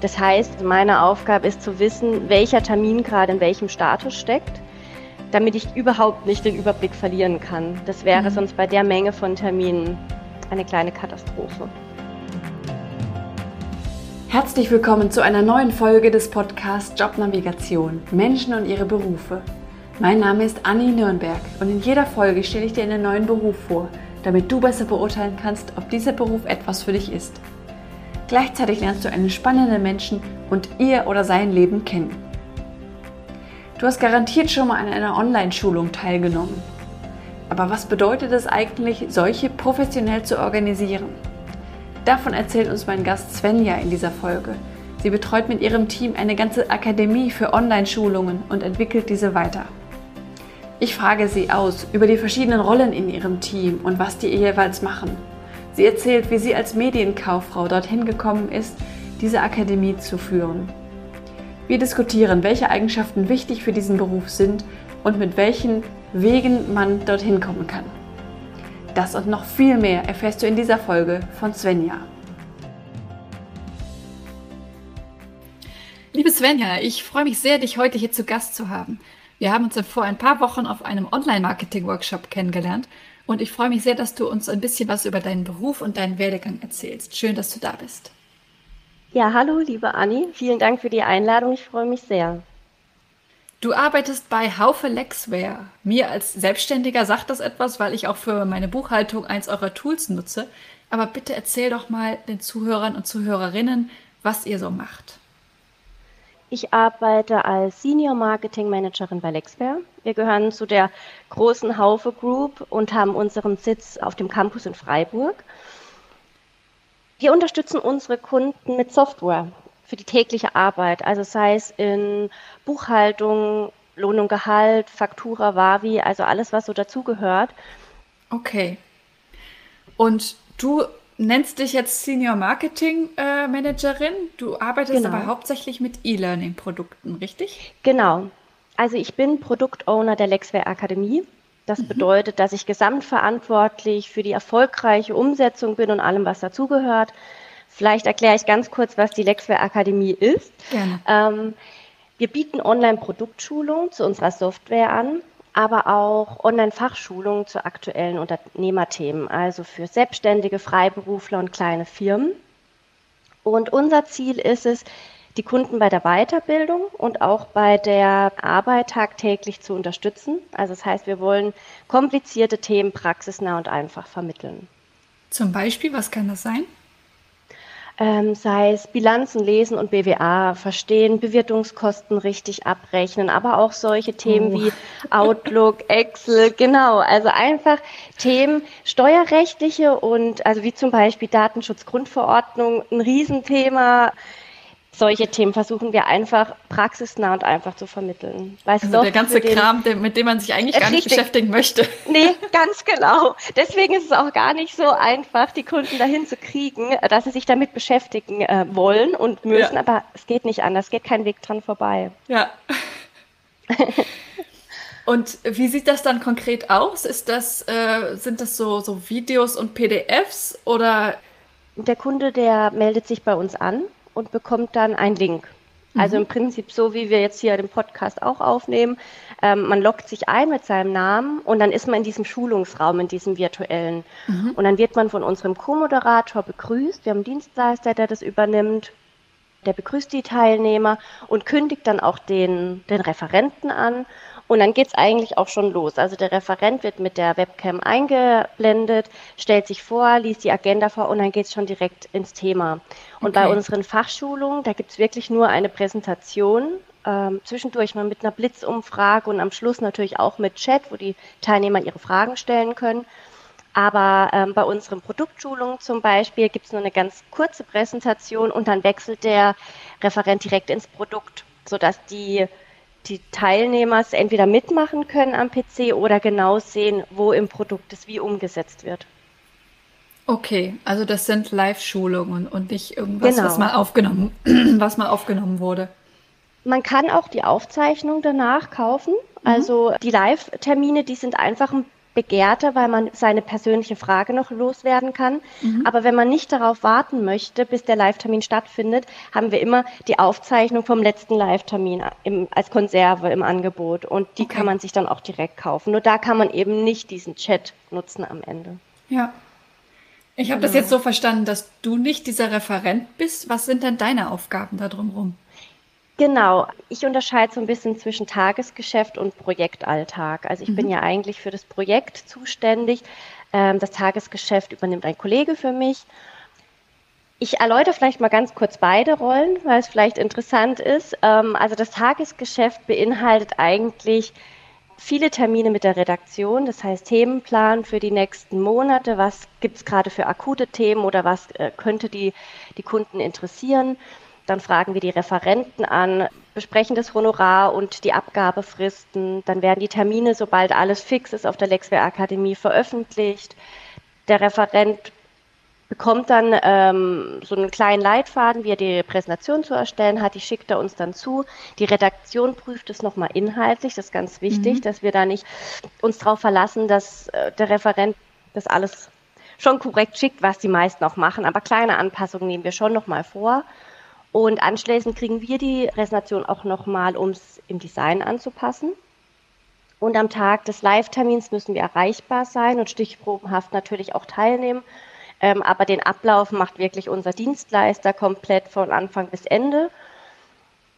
Das heißt, meine Aufgabe ist zu wissen, welcher Termin gerade in welchem Status steckt, damit ich überhaupt nicht den Überblick verlieren kann. Das wäre mhm. sonst bei der Menge von Terminen eine kleine Katastrophe. Herzlich willkommen zu einer neuen Folge des Podcasts Jobnavigation Menschen und ihre Berufe. Mein Name ist Anni Nürnberg und in jeder Folge stelle ich dir einen neuen Beruf vor, damit du besser beurteilen kannst, ob dieser Beruf etwas für dich ist. Gleichzeitig lernst du einen spannenden Menschen und ihr oder sein Leben kennen. Du hast garantiert schon mal an einer Online-Schulung teilgenommen. Aber was bedeutet es eigentlich, solche professionell zu organisieren? Davon erzählt uns mein Gast Svenja in dieser Folge. Sie betreut mit ihrem Team eine ganze Akademie für Online-Schulungen und entwickelt diese weiter. Ich frage sie aus über die verschiedenen Rollen in ihrem Team und was die jeweils machen. Sie erzählt, wie sie als Medienkauffrau dorthin gekommen ist, diese Akademie zu führen. Wir diskutieren, welche Eigenschaften wichtig für diesen Beruf sind und mit welchen Wegen man dorthin kommen kann. Das und noch viel mehr erfährst du in dieser Folge von Svenja. Liebe Svenja, ich freue mich sehr, dich heute hier zu Gast zu haben. Wir haben uns vor ein paar Wochen auf einem Online-Marketing-Workshop kennengelernt und ich freue mich sehr, dass du uns ein bisschen was über deinen Beruf und deinen Werdegang erzählst. Schön, dass du da bist. Ja, hallo, liebe Anni. Vielen Dank für die Einladung. Ich freue mich sehr. Du arbeitest bei Haufe Lexware. Mir als Selbstständiger sagt das etwas, weil ich auch für meine Buchhaltung eins eurer Tools nutze. Aber bitte erzähl doch mal den Zuhörern und Zuhörerinnen, was ihr so macht. Ich arbeite als Senior Marketing Managerin bei Lexware. Wir gehören zu der großen Haufe Group und haben unseren Sitz auf dem Campus in Freiburg. Wir unterstützen unsere Kunden mit Software für die tägliche Arbeit, also sei es in Buchhaltung, Lohn und Gehalt, Faktura, Wavi, also alles, was so dazugehört. Okay. Und du nennst dich jetzt Senior Marketing äh, Managerin. Du arbeitest genau. aber hauptsächlich mit E-Learning-Produkten, richtig? Genau. Also ich bin Produktowner der Lexware Akademie. Das mhm. bedeutet, dass ich gesamtverantwortlich für die erfolgreiche Umsetzung bin und allem, was dazugehört. Vielleicht erkläre ich ganz kurz, was die Lexware Akademie ist. Gerne. Ähm, wir bieten Online-Produktschulungen zu unserer Software an aber auch Online-Fachschulungen zu aktuellen Unternehmerthemen, also für Selbstständige, Freiberufler und kleine Firmen. Und unser Ziel ist es, die Kunden bei der Weiterbildung und auch bei der Arbeit tagtäglich zu unterstützen. Also das heißt, wir wollen komplizierte Themen praxisnah und einfach vermitteln. Zum Beispiel, was kann das sein? Ähm, sei es Bilanzen lesen und BWA verstehen, Bewertungskosten richtig abrechnen, aber auch solche Themen oh. wie Outlook, Excel, genau. Also einfach Themen steuerrechtliche und also wie zum Beispiel Datenschutzgrundverordnung, ein Riesenthema solche Themen versuchen wir einfach praxisnah und einfach zu vermitteln. Weißt also der ganze Kram, der, mit dem man sich eigentlich gar nicht beschäftigen möchte. Nee, ganz genau. Deswegen ist es auch gar nicht so einfach, die Kunden dahin zu kriegen, dass sie sich damit beschäftigen äh, wollen und müssen, ja. aber es geht nicht anders, es geht kein Weg dran vorbei. Ja. Und wie sieht das dann konkret aus? Ist das, äh, sind das so, so Videos und PDFs oder? Der Kunde, der meldet sich bei uns an und bekommt dann einen Link. Also mhm. im Prinzip so, wie wir jetzt hier den Podcast auch aufnehmen. Ähm, man loggt sich ein mit seinem Namen und dann ist man in diesem Schulungsraum, in diesem virtuellen. Mhm. Und dann wird man von unserem Co-Moderator begrüßt. Wir haben einen Dienstleister, der das übernimmt. Der begrüßt die Teilnehmer und kündigt dann auch den, den Referenten an und dann geht's eigentlich auch schon los. Also der Referent wird mit der Webcam eingeblendet, stellt sich vor, liest die Agenda vor und dann geht's schon direkt ins Thema. Und okay. bei unseren Fachschulungen, da gibt's wirklich nur eine Präsentation, ähm, zwischendurch mal mit einer Blitzumfrage und am Schluss natürlich auch mit Chat, wo die Teilnehmer ihre Fragen stellen können. Aber ähm, bei unseren Produktschulungen zum Beispiel gibt's nur eine ganz kurze Präsentation und dann wechselt der Referent direkt ins Produkt, sodass die die Teilnehmer es entweder mitmachen können am PC oder genau sehen, wo im Produkt es wie umgesetzt wird. Okay, also das sind Live-Schulungen und nicht irgendwas, genau. was mal aufgenommen, was mal aufgenommen wurde. Man kann auch die Aufzeichnung danach kaufen. Mhm. Also die Live-Termine, die sind einfach ein begehrter, weil man seine persönliche Frage noch loswerden kann. Mhm. Aber wenn man nicht darauf warten möchte, bis der Live-Termin stattfindet, haben wir immer die Aufzeichnung vom letzten Live-Termin als Konserve im Angebot. Und die okay. kann man sich dann auch direkt kaufen. Nur da kann man eben nicht diesen Chat nutzen am Ende. Ja. Ich habe genau. das jetzt so verstanden, dass du nicht dieser Referent bist. Was sind denn deine Aufgaben da drumherum? Genau, ich unterscheide so ein bisschen zwischen Tagesgeschäft und Projektalltag. Also ich mhm. bin ja eigentlich für das Projekt zuständig. Ähm, das Tagesgeschäft übernimmt ein Kollege für mich. Ich erläutere vielleicht mal ganz kurz beide Rollen, weil es vielleicht interessant ist. Ähm, also das Tagesgeschäft beinhaltet eigentlich viele Termine mit der Redaktion, das heißt Themenplan für die nächsten Monate, was gibt es gerade für akute Themen oder was äh, könnte die, die Kunden interessieren. Dann fragen wir die Referenten an, besprechen das Honorar und die Abgabefristen. Dann werden die Termine, sobald alles fix ist, auf der Lexware Akademie veröffentlicht. Der Referent bekommt dann ähm, so einen kleinen Leitfaden, wie er die Präsentation zu erstellen hat. Die schickt er uns dann zu. Die Redaktion prüft es nochmal inhaltlich. Das ist ganz wichtig, mhm. dass wir da nicht uns darauf verlassen, dass äh, der Referent das alles schon korrekt schickt, was die meisten auch machen. Aber kleine Anpassungen nehmen wir schon nochmal vor. Und anschließend kriegen wir die Präsentation auch nochmal, um es im Design anzupassen. Und am Tag des Live-Termins müssen wir erreichbar sein und stichprobenhaft natürlich auch teilnehmen. Ähm, aber den Ablauf macht wirklich unser Dienstleister komplett von Anfang bis Ende.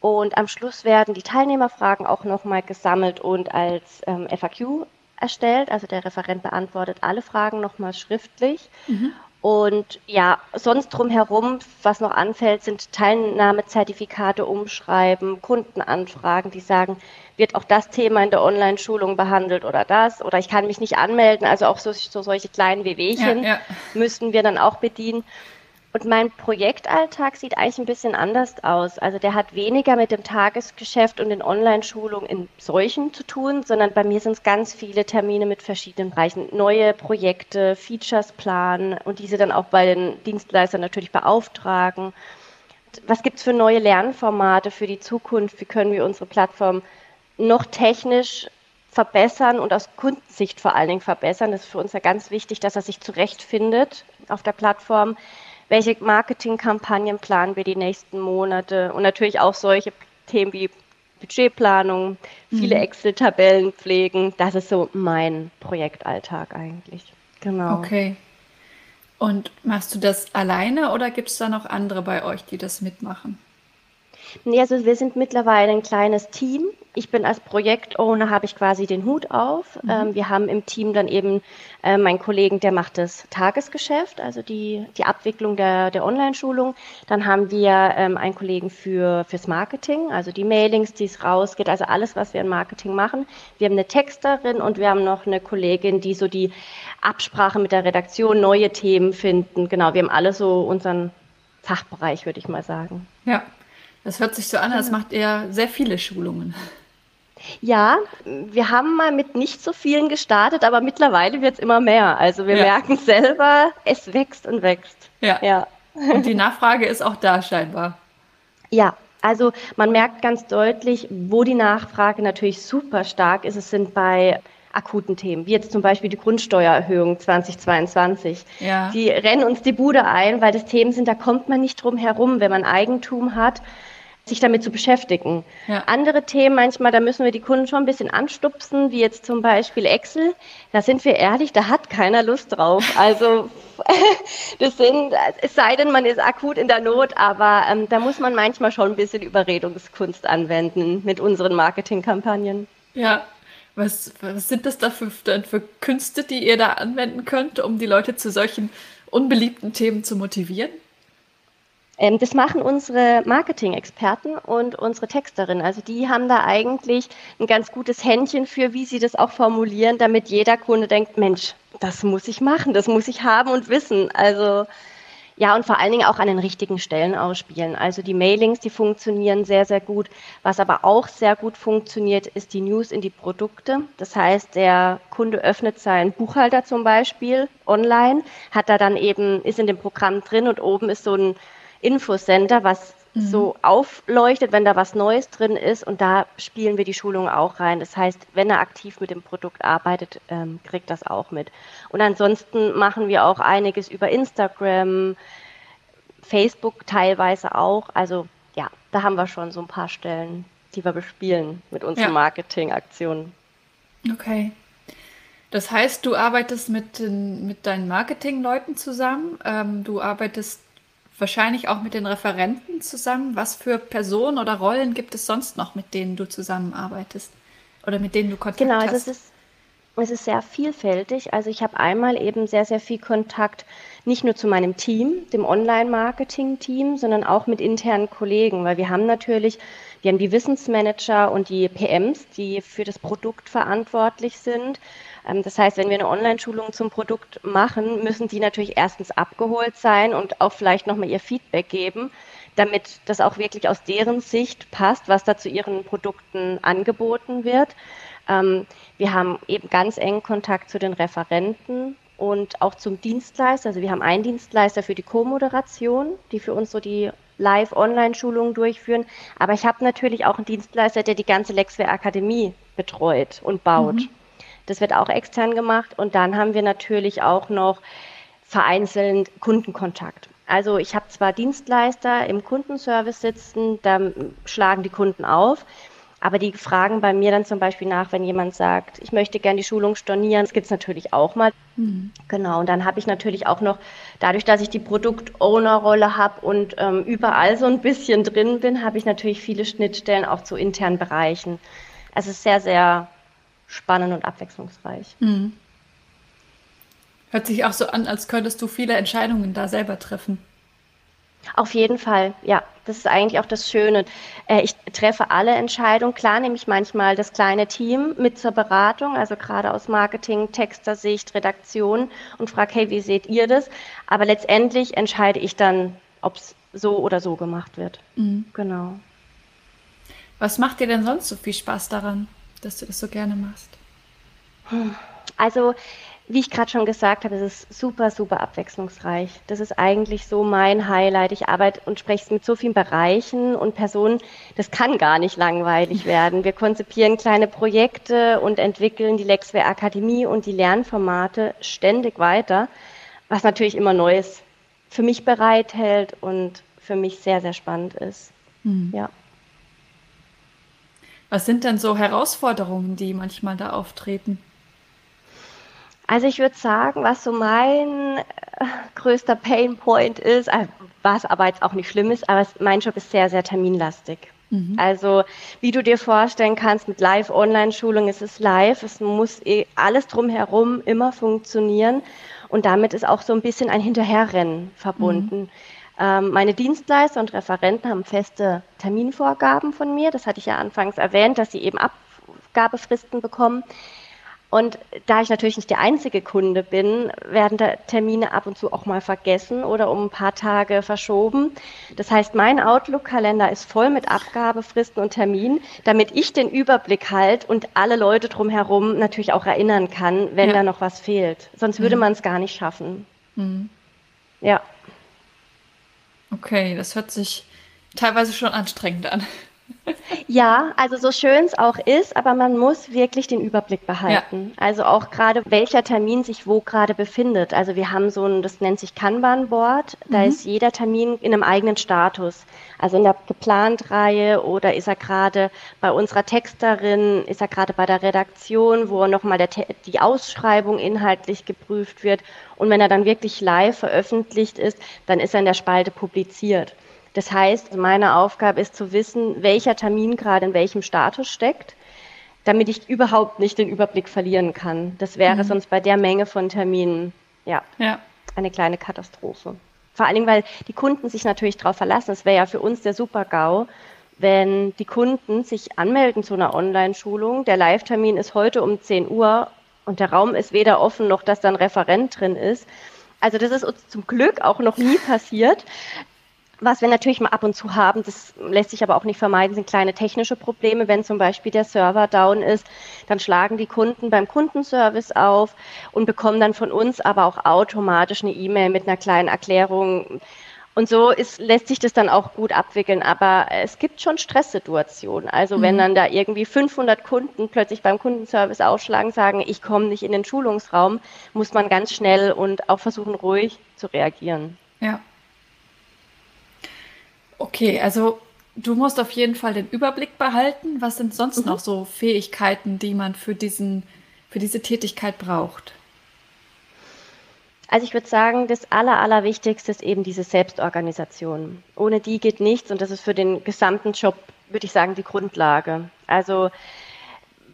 Und am Schluss werden die Teilnehmerfragen auch nochmal gesammelt und als ähm, FAQ erstellt. Also der Referent beantwortet alle Fragen nochmal schriftlich. Mhm. Und ja, sonst drumherum, was noch anfällt, sind Teilnahmezertifikate umschreiben, Kundenanfragen, die sagen, wird auch das Thema in der Online-Schulung behandelt oder das, oder ich kann mich nicht anmelden. Also auch so, so solche kleinen Wehwehchen ja, ja. müssten wir dann auch bedienen. Und mein Projektalltag sieht eigentlich ein bisschen anders aus. Also der hat weniger mit dem Tagesgeschäft und den Online-Schulungen in solchen zu tun, sondern bei mir sind es ganz viele Termine mit verschiedenen Bereichen. Neue Projekte, Features planen und diese dann auch bei den Dienstleistern natürlich beauftragen. Was gibt es für neue Lernformate für die Zukunft? Wie können wir unsere Plattform noch technisch verbessern und aus Kundensicht vor allen Dingen verbessern? Das ist für uns ja ganz wichtig, dass er sich zurechtfindet auf der Plattform welche Marketingkampagnen planen wir die nächsten Monate und natürlich auch solche Themen wie Budgetplanung, viele mhm. Excel-Tabellen pflegen. Das ist so mein Projektalltag eigentlich. Genau. Okay. Und machst du das alleine oder gibt es da noch andere bei euch, die das mitmachen? Nee, also wir sind mittlerweile ein kleines Team. Ich bin als Projektowner, habe ich quasi den Hut auf. Mhm. Ähm, wir haben im Team dann eben äh, meinen Kollegen, der macht das Tagesgeschäft, also die, die Abwicklung der, der Online-Schulung. Dann haben wir ähm, einen Kollegen für, fürs Marketing, also die Mailings, die es rausgeht, also alles, was wir im Marketing machen. Wir haben eine Texterin und wir haben noch eine Kollegin, die so die Absprache mit der Redaktion, neue Themen finden. Genau, wir haben alle so unseren Fachbereich, würde ich mal sagen. Ja, das hört sich so an, als macht ihr sehr viele Schulungen. Ja, wir haben mal mit nicht so vielen gestartet, aber mittlerweile wird es immer mehr. Also wir ja. merken selber, es wächst und wächst. Ja. ja. Und die Nachfrage ist auch da scheinbar. Ja, also man merkt ganz deutlich, wo die Nachfrage natürlich super stark ist. Es sind bei akuten Themen, wie jetzt zum Beispiel die Grundsteuererhöhung 2022. Ja. Die rennen uns die Bude ein, weil das Themen sind, da kommt man nicht drum herum, wenn man Eigentum hat sich damit zu beschäftigen. Ja. Andere Themen manchmal, da müssen wir die Kunden schon ein bisschen anstupsen, wie jetzt zum Beispiel Excel. Da sind wir ehrlich, da hat keiner Lust drauf. Also das sind, es sei denn, man ist akut in der Not, aber ähm, da muss man manchmal schon ein bisschen Überredungskunst anwenden mit unseren Marketingkampagnen. Ja. Was, was sind das da für, für Künste, die ihr da anwenden könnt, um die Leute zu solchen unbeliebten Themen zu motivieren? Ähm, das machen unsere Marketing-Experten und unsere Texterinnen. Also die haben da eigentlich ein ganz gutes Händchen für, wie sie das auch formulieren, damit jeder Kunde denkt, Mensch, das muss ich machen, das muss ich haben und wissen. Also ja, und vor allen Dingen auch an den richtigen Stellen ausspielen. Also die Mailings, die funktionieren sehr, sehr gut. Was aber auch sehr gut funktioniert, ist die News in die Produkte. Das heißt, der Kunde öffnet seinen Buchhalter zum Beispiel online, hat da dann eben, ist in dem Programm drin und oben ist so ein Infocenter, was mhm. so aufleuchtet, wenn da was Neues drin ist. Und da spielen wir die Schulung auch rein. Das heißt, wenn er aktiv mit dem Produkt arbeitet, ähm, kriegt das auch mit. Und ansonsten machen wir auch einiges über Instagram, Facebook teilweise auch. Also ja, da haben wir schon so ein paar Stellen, die wir bespielen mit unseren ja. Marketingaktionen. Okay. Das heißt, du arbeitest mit, mit deinen Marketingleuten zusammen. Ähm, du arbeitest wahrscheinlich auch mit den Referenten zusammen. Was für Personen oder Rollen gibt es sonst noch, mit denen du zusammenarbeitest oder mit denen du Kontakt genau, hast? Genau, es ist, es ist sehr vielfältig. Also ich habe einmal eben sehr, sehr viel Kontakt nicht nur zu meinem Team, dem Online-Marketing-Team, sondern auch mit internen Kollegen, weil wir haben natürlich, wir haben die Wissensmanager und die PMs, die für das Produkt verantwortlich sind. Ähm, das heißt, wenn wir eine Online-Schulung zum Produkt machen, müssen die natürlich erstens abgeholt sein und auch vielleicht nochmal ihr Feedback geben, damit das auch wirklich aus deren Sicht passt, was da zu ihren Produkten angeboten wird. Ähm, wir haben eben ganz engen Kontakt zu den Referenten und auch zum Dienstleister. Also wir haben einen Dienstleister für die Co-Moderation, die für uns so die Live-Online-Schulungen durchführen. Aber ich habe natürlich auch einen Dienstleister, der die ganze Lexware Akademie betreut und baut. Mhm. Das wird auch extern gemacht. Und dann haben wir natürlich auch noch vereinzelt Kundenkontakt. Also ich habe zwar Dienstleister im Kundenservice sitzen, da schlagen die Kunden auf, aber die fragen bei mir dann zum Beispiel nach, wenn jemand sagt, ich möchte gerne die Schulung stornieren. Das gibt es natürlich auch mal. Mhm. Genau, und dann habe ich natürlich auch noch, dadurch, dass ich die Produkt-Owner-Rolle habe und ähm, überall so ein bisschen drin bin, habe ich natürlich viele Schnittstellen auch zu internen Bereichen. Es ist sehr, sehr spannend und abwechslungsreich. Mhm. Hört sich auch so an, als könntest du viele Entscheidungen da selber treffen. Auf jeden Fall, ja. Das ist eigentlich auch das Schöne. Äh, ich treffe alle Entscheidungen. Klar nehme ich manchmal das kleine Team mit zur Beratung, also gerade aus Marketing, Texter, Sicht, Redaktion und frage, hey, wie seht ihr das? Aber letztendlich entscheide ich dann, ob es so oder so gemacht wird. Mhm. Genau. Was macht dir denn sonst so viel Spaß daran? dass du das so gerne machst? Also, wie ich gerade schon gesagt habe, es ist super, super abwechslungsreich. Das ist eigentlich so mein Highlight. Ich arbeite und spreche mit so vielen Bereichen und Personen. Das kann gar nicht langweilig werden. Wir konzipieren kleine Projekte und entwickeln die Lexware Akademie und die Lernformate ständig weiter, was natürlich immer Neues für mich bereithält und für mich sehr, sehr spannend ist. Mhm. Ja. Was sind denn so Herausforderungen, die manchmal da auftreten? Also ich würde sagen, was so mein äh, größter Painpoint ist, äh, was aber jetzt auch nicht schlimm ist, aber mein Job ist sehr, sehr terminlastig. Mhm. Also wie du dir vorstellen kannst, mit Live-Online-Schulung ist es live, es muss eh alles drumherum immer funktionieren und damit ist auch so ein bisschen ein Hinterherrennen verbunden. Mhm. Ähm, meine Dienstleister und Referenten haben feste Terminvorgaben von mir. Das hatte ich ja anfangs erwähnt, dass sie eben Abgabefristen bekommen. Und da ich natürlich nicht der einzige Kunde bin, werden da Termine ab und zu auch mal vergessen oder um ein paar Tage verschoben. Das heißt, mein Outlook-Kalender ist voll mit Abgabefristen und Terminen, damit ich den Überblick halt und alle Leute drumherum natürlich auch erinnern kann, wenn ja. da noch was fehlt. Sonst würde mhm. man es gar nicht schaffen. Mhm. Ja. Okay, das hört sich teilweise schon anstrengend an. Ja, also so schön es auch ist, aber man muss wirklich den Überblick behalten. Ja. Also auch gerade, welcher Termin sich wo gerade befindet. Also wir haben so ein, das nennt sich Kanban-Board, da mhm. ist jeder Termin in einem eigenen Status. Also in der geplant Reihe oder ist er gerade bei unserer Texterin, ist er gerade bei der Redaktion, wo nochmal die Ausschreibung inhaltlich geprüft wird. Und wenn er dann wirklich live veröffentlicht ist, dann ist er in der Spalte publiziert. Das heißt, meine Aufgabe ist zu wissen, welcher Termin gerade in welchem Status steckt, damit ich überhaupt nicht den Überblick verlieren kann. Das wäre mhm. sonst bei der Menge von Terminen ja, ja. eine kleine Katastrophe. Vor allen Dingen, weil die Kunden sich natürlich darauf verlassen. Es wäre ja für uns der Super-GAU, wenn die Kunden sich anmelden zu einer Online-Schulung. Der Live-Termin ist heute um 10 Uhr und der Raum ist weder offen noch, dass da ein Referent drin ist. Also das ist uns zum Glück auch noch nie passiert. Was wir natürlich mal ab und zu haben, das lässt sich aber auch nicht vermeiden, sind kleine technische Probleme. Wenn zum Beispiel der Server down ist, dann schlagen die Kunden beim Kundenservice auf und bekommen dann von uns aber auch automatisch eine E-Mail mit einer kleinen Erklärung, Und so ist, lässt sich das dann auch gut abwickeln. Aber es gibt schon Stresssituationen. Also mhm. wenn dann da irgendwie 500 Kunden plötzlich beim Kundenservice ausschlagen, sagen, ich komme nicht in den Schulungsraum, muss man ganz schnell und auch versuchen, ruhig zu reagieren. Ja. Okay, also du musst auf jeden Fall den Überblick behalten. Was sind sonst mhm. noch so Fähigkeiten, die man für diesen, für diese Tätigkeit braucht? Also ich würde sagen, das Aller, Allerwichtigste ist eben diese Selbstorganisation. Ohne die geht nichts und das ist für den gesamten Job, würde ich sagen, die Grundlage. Also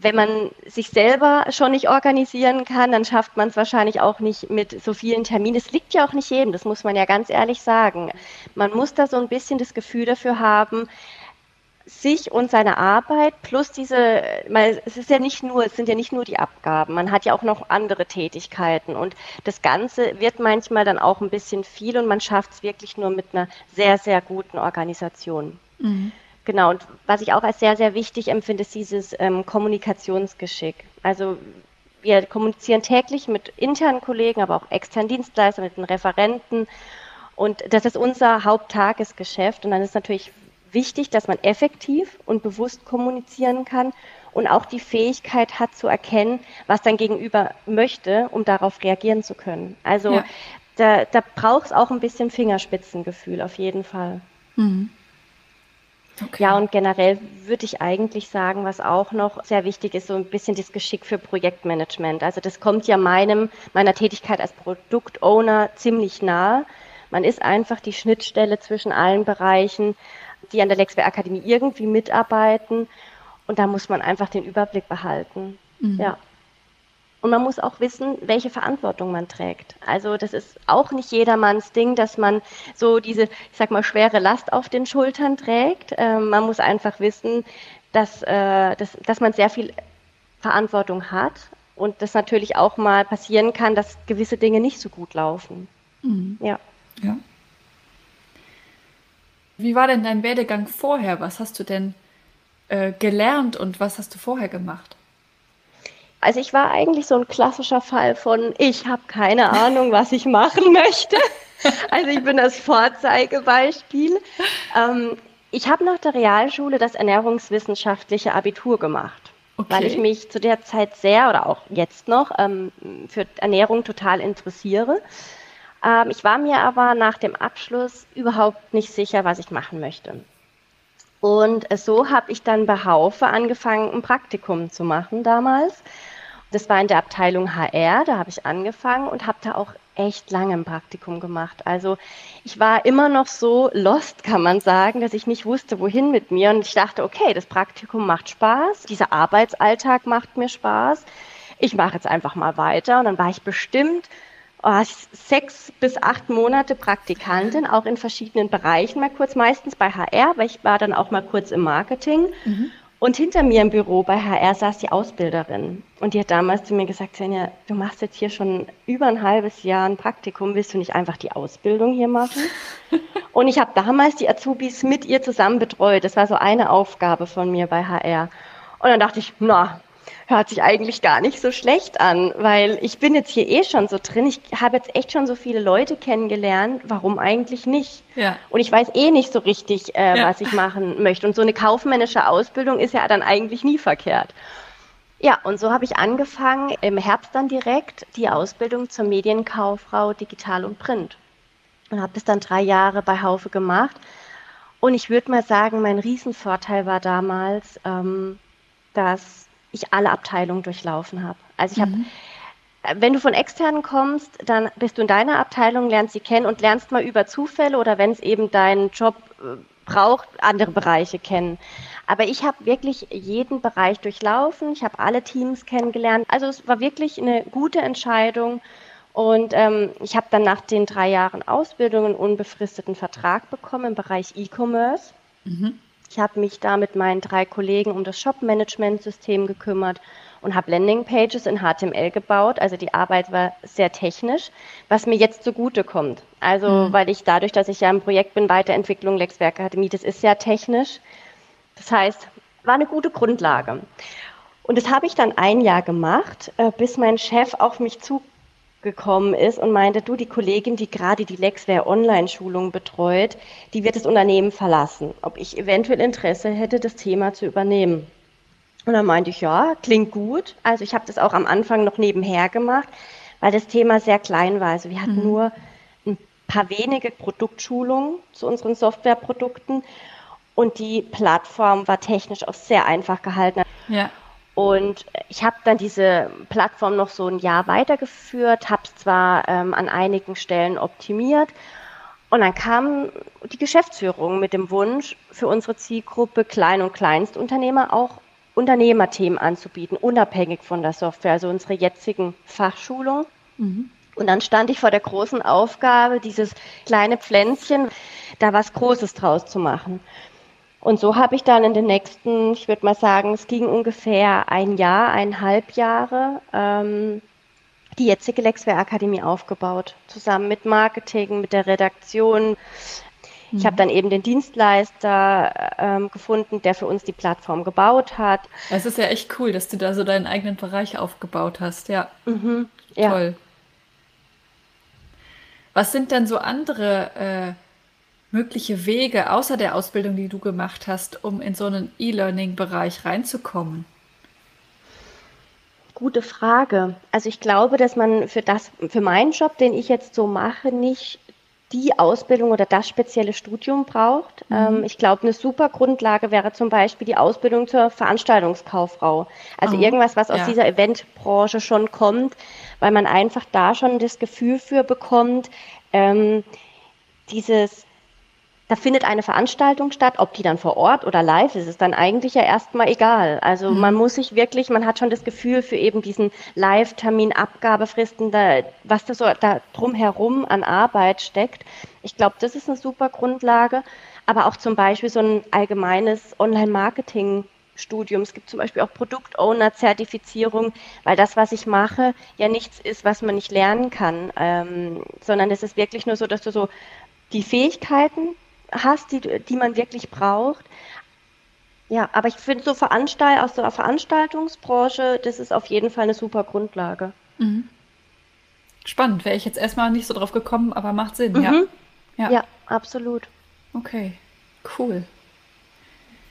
wenn man sich selber schon nicht organisieren kann, dann schafft man es wahrscheinlich auch nicht mit so vielen Terminen. Es liegt ja auch nicht jedem, das muss man ja ganz ehrlich sagen. Man muss da so ein bisschen das Gefühl dafür haben, sich und seine Arbeit plus diese, weil es ist ja nicht nur, es sind ja nicht nur die Abgaben, man hat ja auch noch andere Tätigkeiten und das Ganze wird manchmal dann auch ein bisschen viel und man schafft es wirklich nur mit einer sehr, sehr guten Organisation. Mhm. Genau, und was ich auch als sehr, sehr wichtig empfinde, ist dieses ähm, Kommunikationsgeschick. Also wir kommunizieren täglich mit internen Kollegen, aber auch externen Dienstleistern, mit den Referenten. Und das ist unser Haupttagesgeschäft. Und dann ist natürlich wichtig, dass man effektiv und bewusst kommunizieren kann und auch die Fähigkeit hat zu erkennen, was dein Gegenüber möchte, um darauf reagieren zu können. Also ja. da, da braucht es auch ein bisschen Fingerspitzengefühl, auf jeden Fall. Mhm. Okay. Ja, und generell würde ich eigentlich sagen, was auch noch sehr wichtig ist, so ein bisschen das Geschick für Projektmanagement. Also das kommt ja meinem, meiner Tätigkeit als Produktowner ziemlich nahe. Man ist einfach die Schnittstelle zwischen allen Bereichen die an der Lexware Akademie irgendwie mitarbeiten. Und da muss man einfach den Überblick behalten. Mhm. Ja. Und man muss auch wissen, welche Verantwortung man trägt. Also das ist auch nicht jedermanns Ding, dass man so diese, ich sag mal, schwere Last auf den Schultern trägt. Ähm, man muss einfach wissen, dass, äh, dass, dass man sehr viel Verantwortung hat und das natürlich auch mal passieren kann, dass gewisse Dinge nicht so gut laufen. Mhm. Ja. Ja. Wie war denn dein Werdegang vorher? Was hast du denn äh, gelernt und was hast du vorher gemacht? Also ich war eigentlich so ein klassischer Fall von, ich habe keine Ahnung, was ich machen möchte. Also ich bin das Vorzeigebeispiel. Ähm, ich habe nach der Realschule das ernährungswissenschaftliche Abitur gemacht, okay. weil ich mich zu der Zeit sehr oder auch jetzt noch ähm, für Ernährung total interessiere. Ähm, ich war mir aber nach dem Abschluss überhaupt nicht sicher, was ich machen möchte. Und so habe ich dann bei Haufe angefangen, ein Praktikum zu machen damals. Das war in der Abteilung HR, da habe ich angefangen und habe da auch echt lange ein Praktikum gemacht. Also ich war immer noch so lost, kann man sagen, dass ich nicht wusste, wohin mit mir. Und ich dachte, okay, das Praktikum macht Spaß, dieser Arbeitsalltag macht mir Spaß. Ich mache jetzt einfach mal weiter. Und dann war ich bestimmt sechs bis acht Monate Praktikantin, auch in verschiedenen Bereichen mal kurz, meistens bei HR, weil ich war dann auch mal kurz im Marketing. Mhm. Und hinter mir im Büro bei HR saß die Ausbilderin. Und die hat damals zu mir gesagt, Svenja, du machst jetzt hier schon über ein halbes Jahr ein Praktikum, willst du nicht einfach die Ausbildung hier machen? und ich habe damals die Azubis mit ihr zusammen betreut. Das war so eine Aufgabe von mir bei HR. Und dann dachte ich, na, hört sich eigentlich gar nicht so schlecht an, weil ich bin jetzt hier eh schon so drin. Ich habe jetzt echt schon so viele Leute kennengelernt. Warum eigentlich nicht? Ja. Und ich weiß eh nicht so richtig, äh, ja. was ich machen möchte. Und so eine kaufmännische Ausbildung ist ja dann eigentlich nie verkehrt. Ja, und so habe ich angefangen, im Herbst dann direkt die Ausbildung zur Medienkauffrau Digital und Print. Und habe das dann drei Jahre bei Haufe gemacht. Und ich würde mal sagen, mein Riesenvorteil war damals, ähm, dass ich alle Abteilungen durchlaufen habe. Also ich habe, mhm. Äh, wenn du von externen kommst, dann bist du in deiner Abteilung, lernst sie kennen und lernst mal über Zufälle oder wenn es eben deinen Job äh, braucht, andere Bereiche kennen. Aber ich habe wirklich jeden Bereich durchlaufen, ich habe alle Teams kennengelernt. Also es war wirklich eine gute Entscheidung. Und ähm, ich habe dann nach den drei Jahren Ausbildung einen unbefristeten Vertrag bekommen im Bereich E-Commerce. Mhm. Ich habe mich da mit meinen drei Kollegen um das Shop-Management-System gekümmert und habe Landing-Pages in HTML gebaut. Also die Arbeit war sehr technisch, was mir jetzt zugute kommt. Also mhm. weil ich dadurch, dass ich ja im Projekt bin, Weiterentwicklung Lexwerk Akademie, das ist sehr technisch. Das heißt, war eine gute Grundlage. Und das habe ich dann ein Jahr gemacht, äh, bis mein Chef auf mich zu gekommen ist und meinte, du, die Kollegin, die gerade die Lexware Online-Schulung betreut, die wird das Unternehmen verlassen. Ob ich eventuell Interesse hätte, das Thema zu übernehmen. Und dann meinte ich, ja, klingt gut. Also ich habe das auch am Anfang noch nebenher gemacht, weil das Thema sehr klein war. Also wir hatten mhm. nur ein paar wenige Produktschulungen zu unseren Softwareprodukten und die Plattform war technisch auch sehr einfach gehalten. Ja. Und ich habe dann diese Plattform noch so ein Jahr weitergeführt, habe es zwar ähm, an einigen Stellen optimiert. Und dann kam die Geschäftsführung mit dem Wunsch, für unsere Zielgruppe Klein- und Kleinstunternehmer auch Unternehmerthemen anzubieten, unabhängig von der Software, also unsere jetzigen Fachschulung. Mhm. Und dann stand ich vor der großen Aufgabe, dieses kleine Pflänzchen, da was Großes draus zu machen. Und so habe ich dann in den nächsten, ich würde mal sagen, es ging ungefähr ein Jahr, eineinhalb Jahre, ähm, die jetzige Lexware Akademie aufgebaut, zusammen mit Marketing, mit der Redaktion. Ich habe mhm. dann eben den Dienstleister ähm, gefunden, der für uns die Plattform gebaut hat. Es ist ja echt cool, dass du da so deinen eigenen Bereich aufgebaut hast, ja. Mhm, ja. Toll. Was sind denn so andere äh, mögliche Wege außer der Ausbildung, die du gemacht hast, um in so einen E-Learning-Bereich reinzukommen? Gute Frage. Also ich glaube, dass man für das, für meinen Job, den ich jetzt so mache, nicht die Ausbildung oder das spezielle Studium braucht. Mhm. Ähm, ich glaube, eine super Grundlage wäre zum Beispiel die Ausbildung zur Veranstaltungskauffrau. Also oh, irgendwas, was aus ja. dieser Eventbranche schon kommt, weil man einfach da schon das Gefühl für bekommt, ähm, dieses da findet eine Veranstaltung statt, ob die dann vor Ort oder live ist, ist dann eigentlich ja erstmal egal. Also mhm. man muss sich wirklich, man hat schon das Gefühl für eben diesen Live-Termin, Abgabefristen, da, was da so da drumherum an Arbeit steckt. Ich glaube, das ist eine super Grundlage. Aber auch zum Beispiel so ein allgemeines Online-Marketing Studium. Es gibt zum Beispiel auch Produktowner-Zertifizierung, weil das, was ich mache, ja nichts ist, was man nicht lernen kann, ähm, sondern es ist wirklich nur so, dass du so die Fähigkeiten hast, die, die man wirklich braucht. Ja, aber ich finde so Veranstalt aus der Veranstaltungsbranche, das ist auf jeden Fall eine super Grundlage. Mhm. Spannend, wäre ich jetzt erstmal nicht so drauf gekommen, aber macht Sinn, mhm. ja. ja. Ja, absolut. Okay, cool.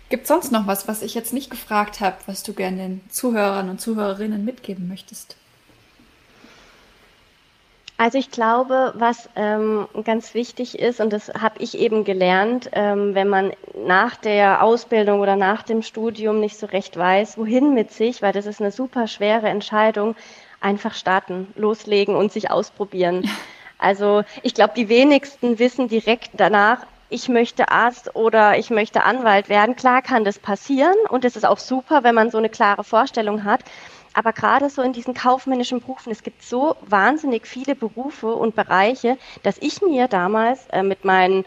Gibt es sonst noch was, was ich jetzt nicht gefragt habe, was du gerne den Zuhörern und Zuhörerinnen mitgeben möchtest? Also ich glaube, was ähm, ganz wichtig ist, und das habe ich eben gelernt, ähm, wenn man nach der Ausbildung oder nach dem Studium nicht so recht weiß, wohin mit sich, weil das ist eine super schwere Entscheidung, einfach starten, loslegen und sich ausprobieren. Also ich glaube, die wenigsten wissen direkt danach, ich möchte Arzt oder ich möchte Anwalt werden. Klar kann das passieren und es ist auch super, wenn man so eine klare Vorstellung hat. Aber gerade so in diesen kaufmännischen Berufen, es gibt so wahnsinnig viele Berufe und Bereiche, dass ich mir damals äh, mit meinen,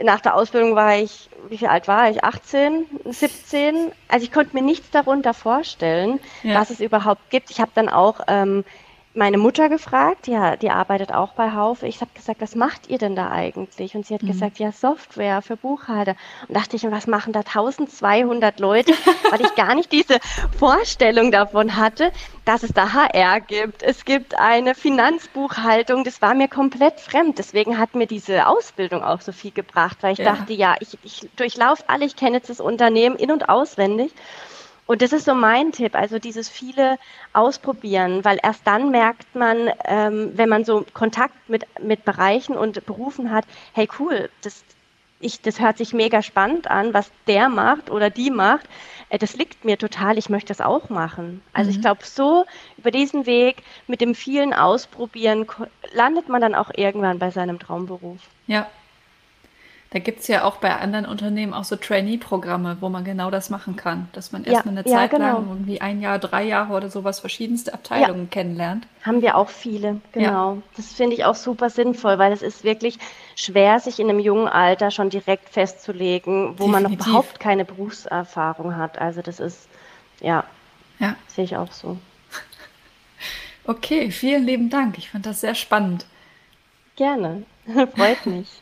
nach der Ausbildung war ich, wie viel alt war ich? 18, 17? Also ich konnte mir nichts darunter vorstellen, ja. was es überhaupt gibt. Ich habe dann auch ähm, meine Mutter gefragt, ja, die arbeitet auch bei Haufe. Ich habe gesagt, was macht ihr denn da eigentlich? Und sie hat mhm. gesagt, ja, Software für Buchhalter. Und dachte ich, was machen da 1200 Leute? Weil ich gar nicht diese Vorstellung davon hatte, dass es da HR gibt. Es gibt eine Finanzbuchhaltung. Das war mir komplett fremd. Deswegen hat mir diese Ausbildung auch so viel gebracht, weil ich ja. dachte, ja, ich, ich durchlaufe alle, ich kenne jetzt das Unternehmen in- und auswendig. Und das ist so mein Tipp, also dieses viele ausprobieren, weil erst dann merkt man, ähm, wenn man so Kontakt mit, mit Bereichen und Berufen hat, hey cool, das, ich, das hört sich mega spannend an, was der macht oder die macht. Äh, das liegt mir total, ich möchte das auch machen. Also mhm. ich glaube, so über diesen Weg mit dem vielen Ausprobieren landet man dann auch irgendwann bei seinem Traumberuf. Ja, da gibt es ja auch bei anderen Unternehmen auch so Trainee-Programme, wo man genau das machen kann, dass man erstmal ja, eine Zeit ja, genau. lang, irgendwie ein Jahr, drei Jahre oder sowas, verschiedenste Abteilungen ja. kennenlernt. Haben wir auch viele, genau. Das finde ich auch super sinnvoll, weil es ist wirklich schwer, sich in einem jungen Alter schon direkt festzulegen, wo Definitiv. man noch überhaupt keine Berufserfahrung hat. Also das ist, ja, ja. sehe ich auch so. Okay, vielen lieben Dank. Ich fand das sehr spannend. Gerne, freut mich.